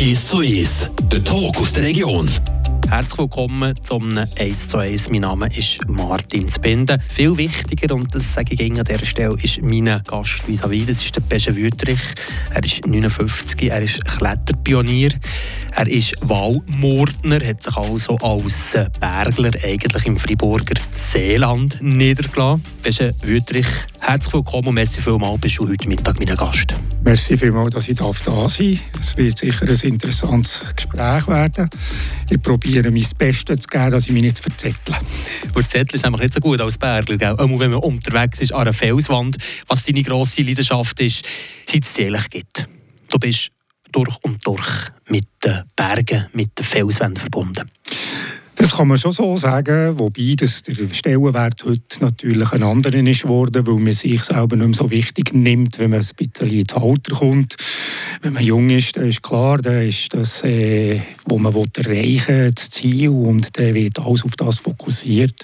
1 zu 1, der Talk aus der Region. Herzlich willkommen zum 1 zu 1. Mein Name ist Martin Spinde. Viel wichtiger, und das sage ich an dieser Stelle, ist mein Gast vis à -vis. Das ist der Pesche Wüterich. Er ist 59, er ist Kletterpionier. Er ist Waldmordner, hat sich also als Bergler eigentlich im Friburger Seeland niedergelassen. Pesche Wüterich, herzlich willkommen und merci vielmals, bist du heute Mittag mein Gast. Merci vielmals, dass ich da sein darf. Es wird sicher ein interessantes Gespräch werden. Ich probiere mein Bestes zu geben, dass ich mich nicht verzettle. Und Zettel ist einfach nicht so gut als Bergler, gell? Auch wenn man unterwegs ist an einer Felswand. Was deine grosse Leidenschaft ist, seit es ehrlich gibt. Du bist durch und durch mit den Bergen, mit den Felswänden verbunden. Das kann man schon so sagen, wobei das der Stellenwert heute natürlich ein anderer ist geworden, weil man sich selber nicht mehr so wichtig nimmt, wenn man ein bisschen ins Alter kommt. Wenn man jung ist, dann ist klar, dann ist das, äh, was man erreichen will, das Ziel und dann wird alles auf das fokussiert.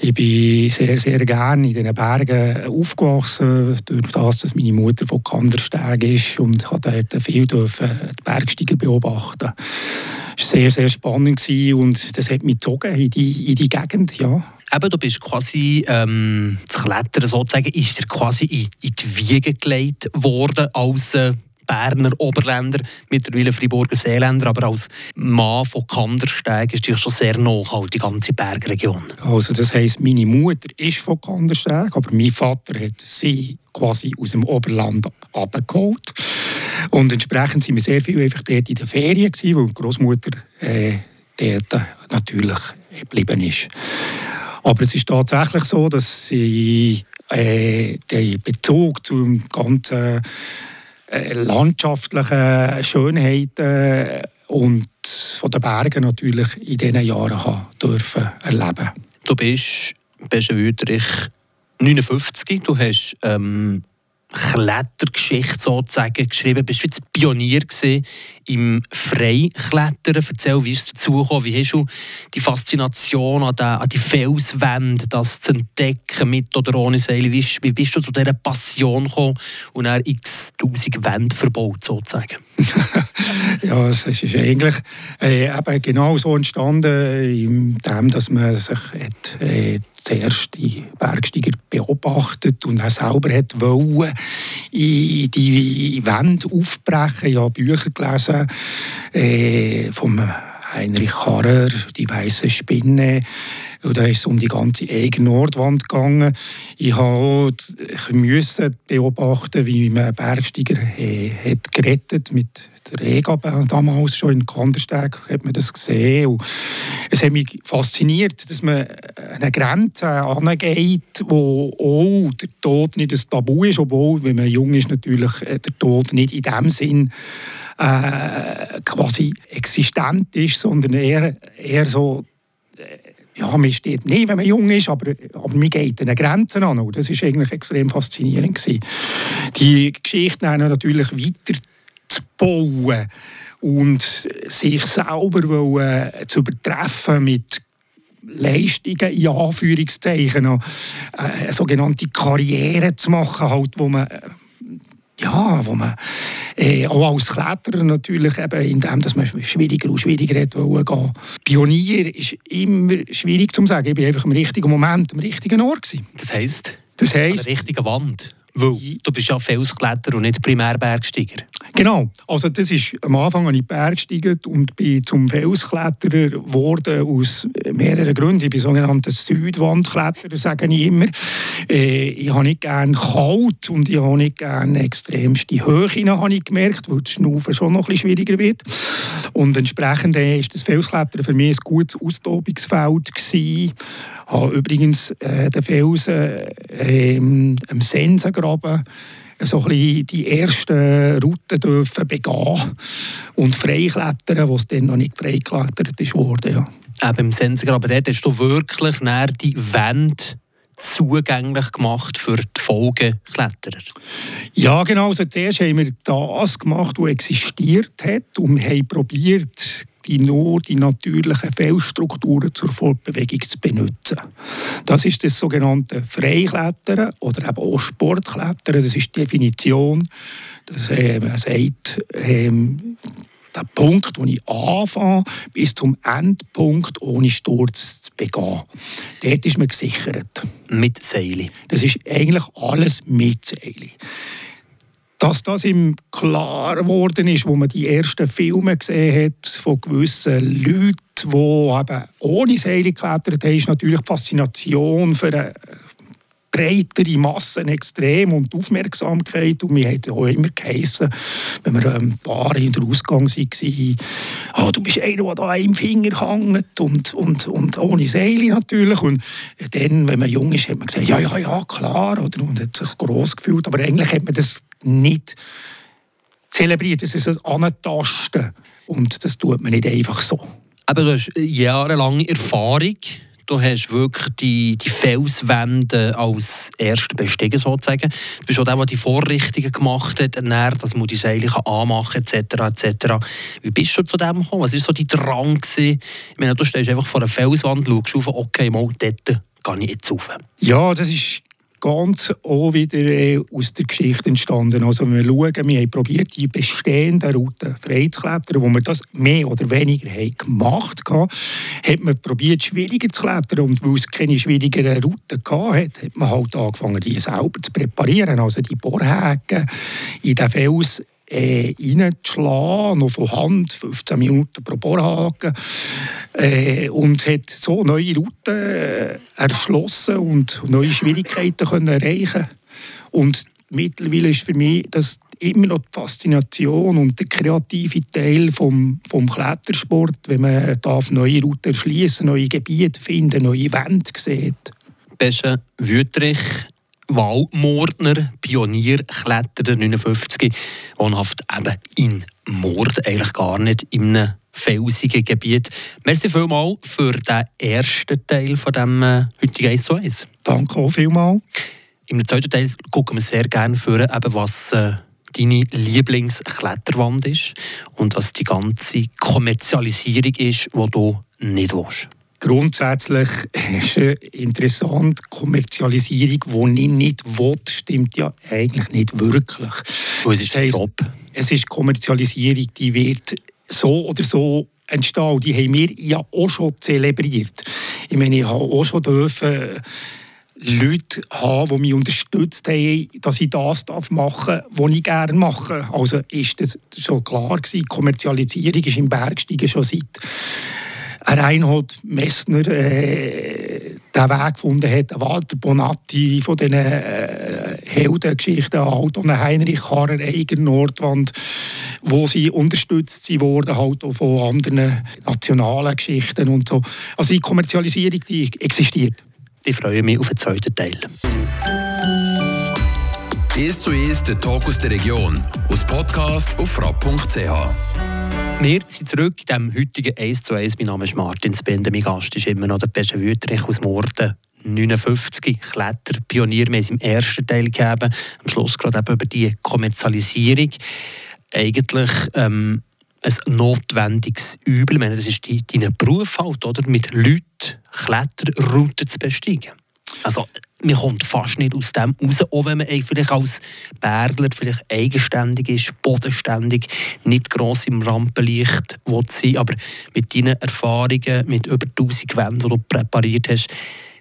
Ich bin sehr, sehr gerne in diesen Bergen aufgewachsen, durch das, dass meine Mutter von Kandersteg ist und hat dort viel dürfen die Bergsteiger beobachten es war sehr, sehr spannend und das hat mich gezogen in die, in die Gegend, ja. Eben, du bist quasi, ähm, das Klettern sozusagen, ist dir quasi in, in die Wiege gelegt worden als äh, Berner Oberländer, mittlerweile Friburger Seeländer, aber als Mann von Kandersteg ist natürlich schon sehr nachhaltig, die ganze Bergregion. Also das heisst, meine Mutter ist von Kandersteg, aber mein Vater hat sie quasi aus dem Oberland abgeholt. Und entsprechend sind wir sehr viel einfach dort in den Ferien gewesen, weil die Großmutter äh, dort natürlich geblieben ist. Aber es ist tatsächlich so, dass sie äh, den Bezug zum ganzen landschaftlichen Schönheiten und von den Bergen natürlich in diesen Jahren haben dürfen erleben. Du bist, bist Wüterich 59, du hast ähm, Klettergeschichte sozusagen geschrieben. Bist du jetzt Pionier im Freiklettern? Erzähl, wie ist es dazu gekommen? Wie hast du die Faszination an die, an die Felswände, das zu entdecken, mit oder ohne Seile? Wie, wie bist du zu dieser Passion gekommen und dann x tausend Wände verbaut sozusagen? ja, es ist eigentlich äh, eben genau so entstanden, indem dass man sich hat, äh, zuerst die Bergsteiger beobachtet und er selber hat wollen, in die Wände aufbrechen. Ich habe Bücher gelesen äh, vom Heinrich Harrer, die weiße Spinne. Und da ist es um die ganze eigene Nordwand gegangen. Ich musste beobachten, wie man Bergsteiger äh, hat gerettet mit der EGA damals schon in Kandersteg hat man das gesehen. Und es hat mich fasziniert, dass man eine Grenze angeht, wo auch der Tod nicht ein Tabu ist, obwohl, wenn man jung ist, natürlich äh, der Tod nicht in dem Sinn äh, quasi existent ist, sondern eher, eher so äh, ja, man stirbt nicht, wenn man jung ist, aber, aber man geht an Grenzen an. Das war eigentlich extrem faszinierend. Gewesen. Die Geschichte natürlich weiter zu bauen und sich selber wollen, zu übertreffen mit Leistungen, in Anführungszeichen, äh, eine sogenannte Karriere zu machen, halt, wo man ja, wo man äh, auch als Kletterer natürlich eben, indem dass man schwieriger und schwieriger hat gehen. Pionier ist immer schwierig zu sagen. Ich war einfach im richtigen Moment, am richtigen Ort. Gewesen. Das heisst? Das heisst... An der richtigen Wand? Weil du bist ja Felskletterer und nicht Primärbergsteiger. Genau. Also das ist, am Anfang habe ich Bergsteiger und bin zum Felskletterer geworden aus mehreren Gründen. Ich bin sogenannter Südwandkletterer, sage ich immer. Äh, ich habe nicht gerne kalt und ich habe nicht gerne extremste Höhe, habe ich gemerkt, weil das Schnaufen schon noch ein schwieriger wird. Und entsprechend äh, ist das Felsklettern für mich ein gutes Austobungsfeld gewesen. Ich habe übrigens äh, den Felsen äh, am Sensengraben so ein bisschen die ersten Routen dürfen begehen und freiklettern, was dann noch nicht freigeklettert ist worden. Ja. Eben im Sensengraben, dort hast du wirklich die Wände zugänglich gemacht für die Folgekletterer? Ja, genau. Also zuerst haben wir das gemacht, was existiert hat und haben probiert, die nur die natürlichen Felsstrukturen zur Fortbewegung zu benutzen. Das ist das sogenannte Freiklettern oder eben auch Sportklettern. Das ist die Definition. Das, äh, man sagt, ähm, der Punkt, wo ich anfange, bis zum Endpunkt ohne Sturz zu begehen. Dort ist man gesichert. Mit Seili? Das ist eigentlich alles mit Seili. Dass das ihm klar geworden ist, wo man die ersten Filme gesehen hat von gewissen Leuten, die eben ohne Seile geklettert haben, ist natürlich die Faszination für eine breitere Massen extrem und Aufmerksamkeit. Und wir haben auch immer geheissen, wenn wir ein paar in der Ausgang waren, oh, du bist einer, der da im Finger hängt und, und, und ohne Seele natürlich. Und dann, wenn man jung ist, hat man gesagt, ja, ja, ja, klar. Oder, und hat sich gross gefühlt. Aber eigentlich hat man das nicht zelebriert. Das ist ein Antasten. Und das tut man nicht einfach so. Aber du hast jahrelange Erfahrung Du hast wirklich die, die Felswände als ersten bestiegen, sozusagen. Du bist auch der, der die Vorrichtungen gemacht hat, dann, dass man die Seile anmachen kann, etc. etc. Wie bist du zu dem gekommen? Was war so dein Drang? Gewesen? Ich meine, du stehst einfach vor einer Felswand, schaust auf, okay, mal dort gehe ich jetzt rauf. Ja, das ist ganz auch wieder äh, aus der Geschichte entstanden. Also wenn wir schauen, wir haben probiert, die bestehenden Routen freizuklettern, wo wir das mehr oder weniger haben gemacht haben, hat man probiert, schwieriger zu klettern. Und weil es keine schwierigeren Routen gab, hat man halt angefangen, die selber zu präparieren. Also die Bohrhäke in den Fels äh, reinzuschlagen, noch von Hand, 15 Minuten pro Bohrhaken. Äh, und hat so neue Routen äh, erschlossen und neue Schwierigkeiten können erreichen Und mittlerweile ist für mich das immer noch die Faszination und der kreative Teil vom, vom Klettersport, wenn man darf neue Routen erschließen, neue Gebiete finden, neue Wände sieht. Besche Wüttrich Waldmordner, Pionier, Kletterer 59, wohnhaft eben in Mord, eigentlich gar nicht in einem felsigen Gebiet. Merci vielmals für den ersten Teil von dem äh, heutigen 1 zu 1. Danke auch vielmals. Im zweiten Teil gucken wir sehr gerne für, eben, was äh, deine Lieblingskletterwand ist und was die ganze Kommerzialisierung ist, die du nicht willst. Grundsätzlich ist es interessant, Kommerzialisierung, die ich nicht will, stimmt ja eigentlich nicht wirklich. Was ist das Job? Es ist Kommerzialisierung, die wird so oder so entstehen. Die haben wir ja auch schon zelebriert. Ich meine, ich habe auch schon dürfen Leute haben, die mich unterstützt haben, dass ich das machen darf, was ich gerne mache. Also ist das schon klar gewesen. Kommerzialisierung ist im Bergsteigen schon seit Reinhold Messner äh, den Weg gefunden hat, Walter Bonatti von diesen äh, Heldengeschichten, halt auch Heinrich Harrer, Eiger Nordwand, wo sie unterstützt wurden, halt auch von anderen nationalen Geschichten und so. Also die Kommerzialisierung, die existiert. Ich freue mich auf den zweiten Teil. «Ist zu ist der Talk aus der Region» aus Podcast auf frapp.ch. Wir sind zurück in dem heutigen 1 zu 1. Mein Name ist Martin Spende. Mein Gast ist immer noch der Pesche Wüterich aus Morden. 59 Kletterpionier. Wir im ersten Teil gegeben. Am Schluss gerade eben über die Kommerzialisierung. Eigentlich ähm, ein notwendiges Übel. Ich meine, das ist dein Beruf halt, oder? Mit Leuten Kletterrouten zu besteigen. Also, man kommt fast nicht aus dem raus, auch wenn man vielleicht als Bergler vielleicht eigenständig ist, bodenständig, nicht gross im Rampenlicht sein aber mit deinen Erfahrungen, mit über 1000 Wänden, die du präpariert hast,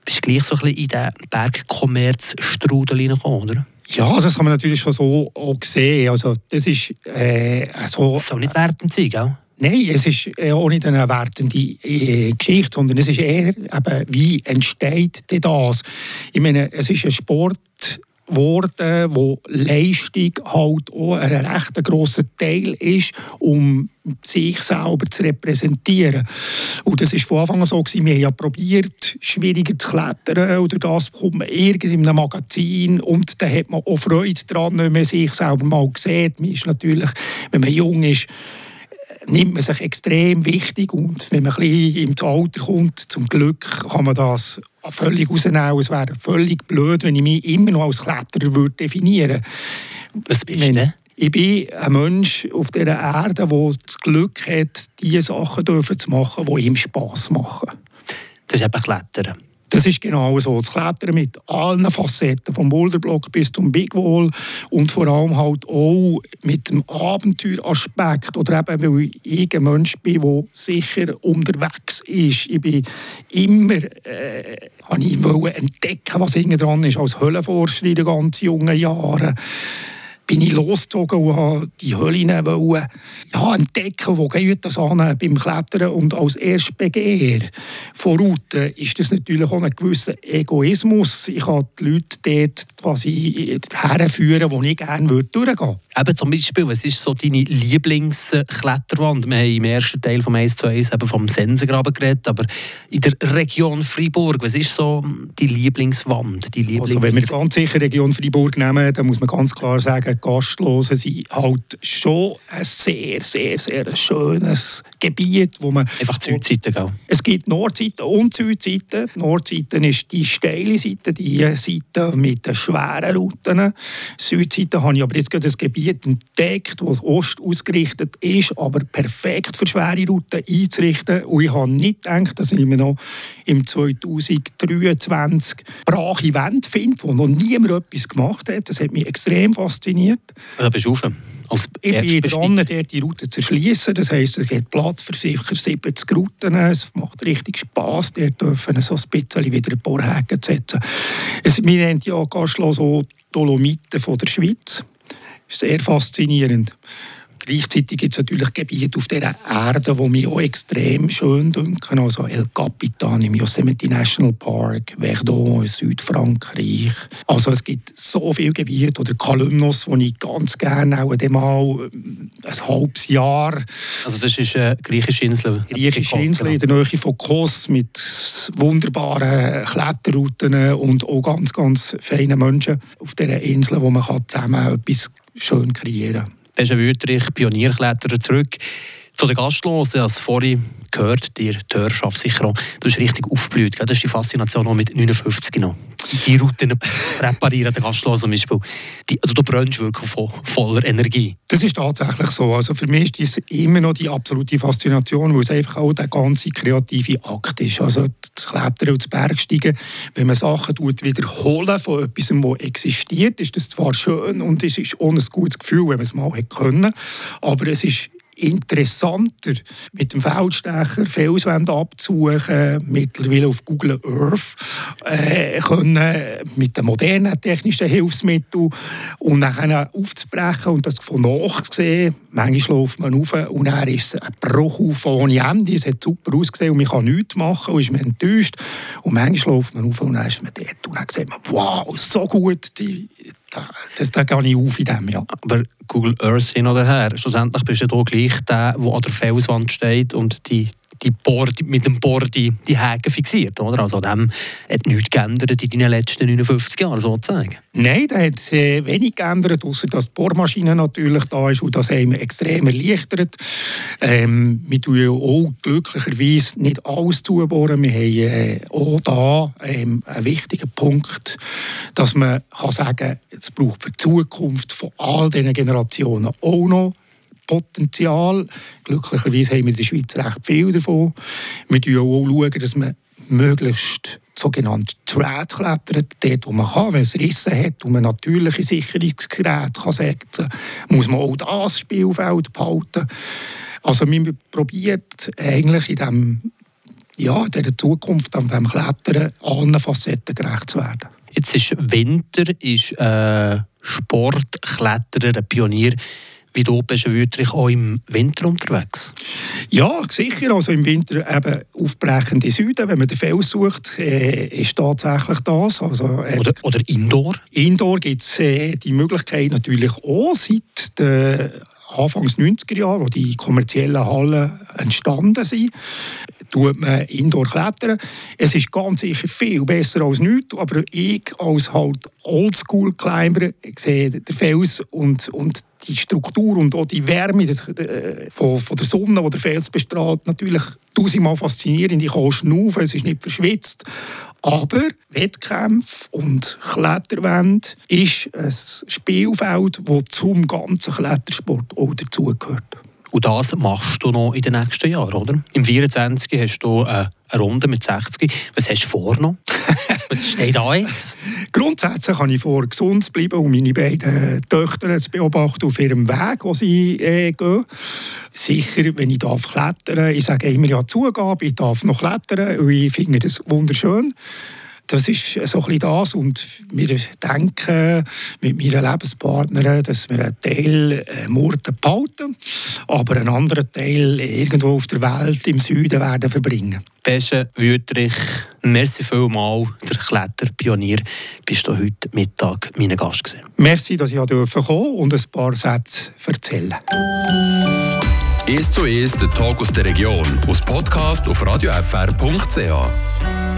bist du gleich so ein bisschen in den Bergkommerzstrudel hineingekommen, oder? Ja, das kann man natürlich schon so auch sehen. Also, das ist äh, so... Das soll nicht wertend sein, gell? Nein, es ist äh, auch nicht eine wertende äh, Geschichte, sondern es ist eher, eben, wie entsteht denn das? Ich meine, es ist ein Sport geworden, wo Leistung halt auch ein recht grosser Teil ist, um sich selber zu repräsentieren. Und das war von Anfang an so. Gewesen. Wir haben ja probiert, schwieriger zu klettern. Oder das bekommt man irgendwie in einem Magazin. Und da hat man auch Freude daran, wenn man sich selber mal sieht. Man ist natürlich, wenn man jung ist, nimmt man sich extrem wichtig und wenn man ein bisschen ins Alter kommt, zum Glück kann man das völlig rausnehmen. Es wäre völlig blöd, wenn ich mich immer noch als Kletterer würde definieren würde. Was bist du denn? Ich bin ein Mensch auf dieser Erde, der das Glück hat, diese Sachen zu machen, die ihm Spass machen. Das ist eben Klettern. Das ist genau so. Das Klettern mit allen Facetten, vom Boulderblock bis zum Big Wall und vor allem halt auch mit dem Abenteueraspekt oder eben, weil ich ein Mensch bin, der sicher unterwegs ist. Ich bin immer, äh, ich entdecken, was hinten dran ist, als Höhlenforscher in den ganz jungen Jahren bin ich losgezogen und wollte die Höhlen wollen, ja, entdecken, wo geht das an beim Klettern. Und als Erstbegeher von Routen ist das natürlich auch ein gewisser Egoismus. Ich kann die Leute dort quasi herführen, wo ich gerne durchgehen würde. Eben zum Beispiel, was ist so deine Lieblingskletterwand? Wir haben im ersten Teil vom 1 zu 1 eben vom Sensengraben geredet, aber in der Region Freiburg, was ist so die Lieblingswand? Die Lieblings also wenn wir ganz sicher Region Freiburg nehmen, dann muss man ganz klar sagen, Gastlosen sind halt schon ein sehr, sehr, sehr schönes Gebiet, wo man... Einfach Südseite, gell? Es gibt Nordseite und Südseite. Die Nordseite ist die steile Seite, die Seite mit den schweren Routen. Südseite habe ich aber jetzt gerade ein Gebiet Gebiet entdeckt, das Ost ausgerichtet ist, aber perfekt für schwere Routen einzurichten. Und ich habe nicht gedacht, dass ich mir noch im 2023 brache Wände finde, wo noch niemand etwas gemacht hat. Das hat mich extrem fasziniert. Da bist du Als ich bin dran, dort die Route zu erschließen. Das heisst, es gibt Platz für sicher 70 Routen. Es macht richtig Spass. Dort dürfen so ein bisschen wieder ein paar Häken setzen. Es, wir nennen ja Gastlo so Dolomiten von der Schweiz sehr faszinierend. Gleichzeitig gibt es natürlich Gebiete auf dieser Erde, die mich auch extrem schön dünken. Also El Capitan im Yosemite National Park, Verdun in Südfrankreich. Also es gibt so viele Gebiete. Oder Kalymnos, wo ich ganz gerne auch einmal ein halbes Jahr... Also das ist eine griechische Insel? Griechische Insel in der Nähe von Kos mit wunderbaren Kletterrouten und auch ganz, ganz feinen Menschen auf dieser Insel, wo man zusammen etwas schön kreieren. Beste Wüterich, Pionierkletterer zurück zu den Gastlosen. Als vorhin gehört, dir die auch, du bist richtig aufgeblüht. Das ist die Faszination auch mit 59 noch. Die Routen präparieren, der Gastlosen zum Beispiel. Die, also du brennst wirklich von voller Energie. Das ist tatsächlich so. Also für mich ist das immer noch die absolute Faszination, weil es einfach auch der ganze kreative Akt ist. Also das Klettern und das Bergsteigen, wenn man Sachen wiederholen von etwas, das existiert, ist das zwar schön und es ist ohne ein gutes Gefühl, wenn man es mal können, aber es ist interessanter, mit dem Feldstecher Felswände abzusuchen, mittlerweile auf Google Earth, äh, können mit den modernen technischen Hilfsmitteln und dann aufzubrechen und das von nachsehen. Manchmal läuft man auf und dann ist es ein Bruch auf ohne Ende. Es hat super ausgesehen und man kann nichts machen und ist man enttäuscht. Und manchmal läuft man auf und dann ist man dort und dann sieht man, wow, so gut, die, das, da gehe ich auf in dem, ja. Aber Google Earth hin oder her, schlussendlich bist du ja gleich der, der an der Felswand steht und die die Board, mit dem Board die, Häken fixiert. Oder? Also dem hat nichts geändert in den letzten 59 Jahren sozusagen. Nein, da hat äh, wenig geändert, außer dass die Bohrmaschine natürlich da ist und das haben wir extrem erleichtert. Ähm, wir tun ja auch glücklicherweise nicht alles zubohren. Wir haben äh, auch da ähm, einen wichtigen Punkt, dass man kann sagen kann, es braucht für die Zukunft von all diesen Generationen auch noch Potenzial. Glücklicherweise haben wir in der Schweiz recht viel davon. Wir schauen auch, schauen, dass man möglichst sogenannte Thread klettert, dort wo man kann, wenn es Risse hat und man natürliche Sicherungsgeräte kann setzen muss man auch das Spielfeld behalten. Also man probiert eigentlich in dem, ja, dieser Zukunft an diesem Klettern allen Facetten gerecht zu werden. Jetzt ist Winter, ist äh, Sportkletterer, ein Pionier. Wie du bist du wirklich auch im Winter unterwegs? Ja, sicher. Also im Winter eben aufbrechende Süden. Wenn man den Fels sucht, äh, ist tatsächlich das. Also, äh, oder, oder Indoor? Indoor gibt es äh, die Möglichkeit natürlich auch seit den Anfangs 90er Jahren, wo die kommerziellen Hallen entstanden sind tut man Indoor klettern. Es ist ganz sicher viel besser als nichts, aber ich als halt Oldschool-Climber sehe den Fels und, und die Struktur und auch die Wärme des, äh, von, von, der Sonne, die der Fels bestrahlt, natürlich tausendmal faszinierend. Ich kann schnaufen, es ist nicht verschwitzt. Aber Wettkämpfe und Kletterwände ist ein Spielfeld, das zum ganzen Klettersport auch dazugehört. Und das machst du noch in den nächsten Jahren, oder? Im 24. hast du äh, eine Runde mit 60. Was hast du vor noch? Was steht da jetzt? Grundsätzlich habe ich vor, gesund zu bleiben und meine beiden Töchter zu beobachten auf ihrem Weg, wo sie äh, gehen. Sicher, wenn ich darf klettern, ich sage immer ja Zugabe, ich darf noch klettern und ich finde das wunderschön. Das ist so ein bisschen das. Und wir denken mit meiner Lebenspartnerin, dass wir einen Teil äh, Murten behalten, aber einen anderen Teil irgendwo auf der Welt im Süden werden verbringen. Pesche Wüterich, merci vielmals, der Kletterpionier, bist du heute Mittag mein Gast gewesen. Merci, dass ich kommen durfte und ein paar Sätze erzählen «Es zu Es, der Talk aus der Region», aus Podcast auf radiofr.ch.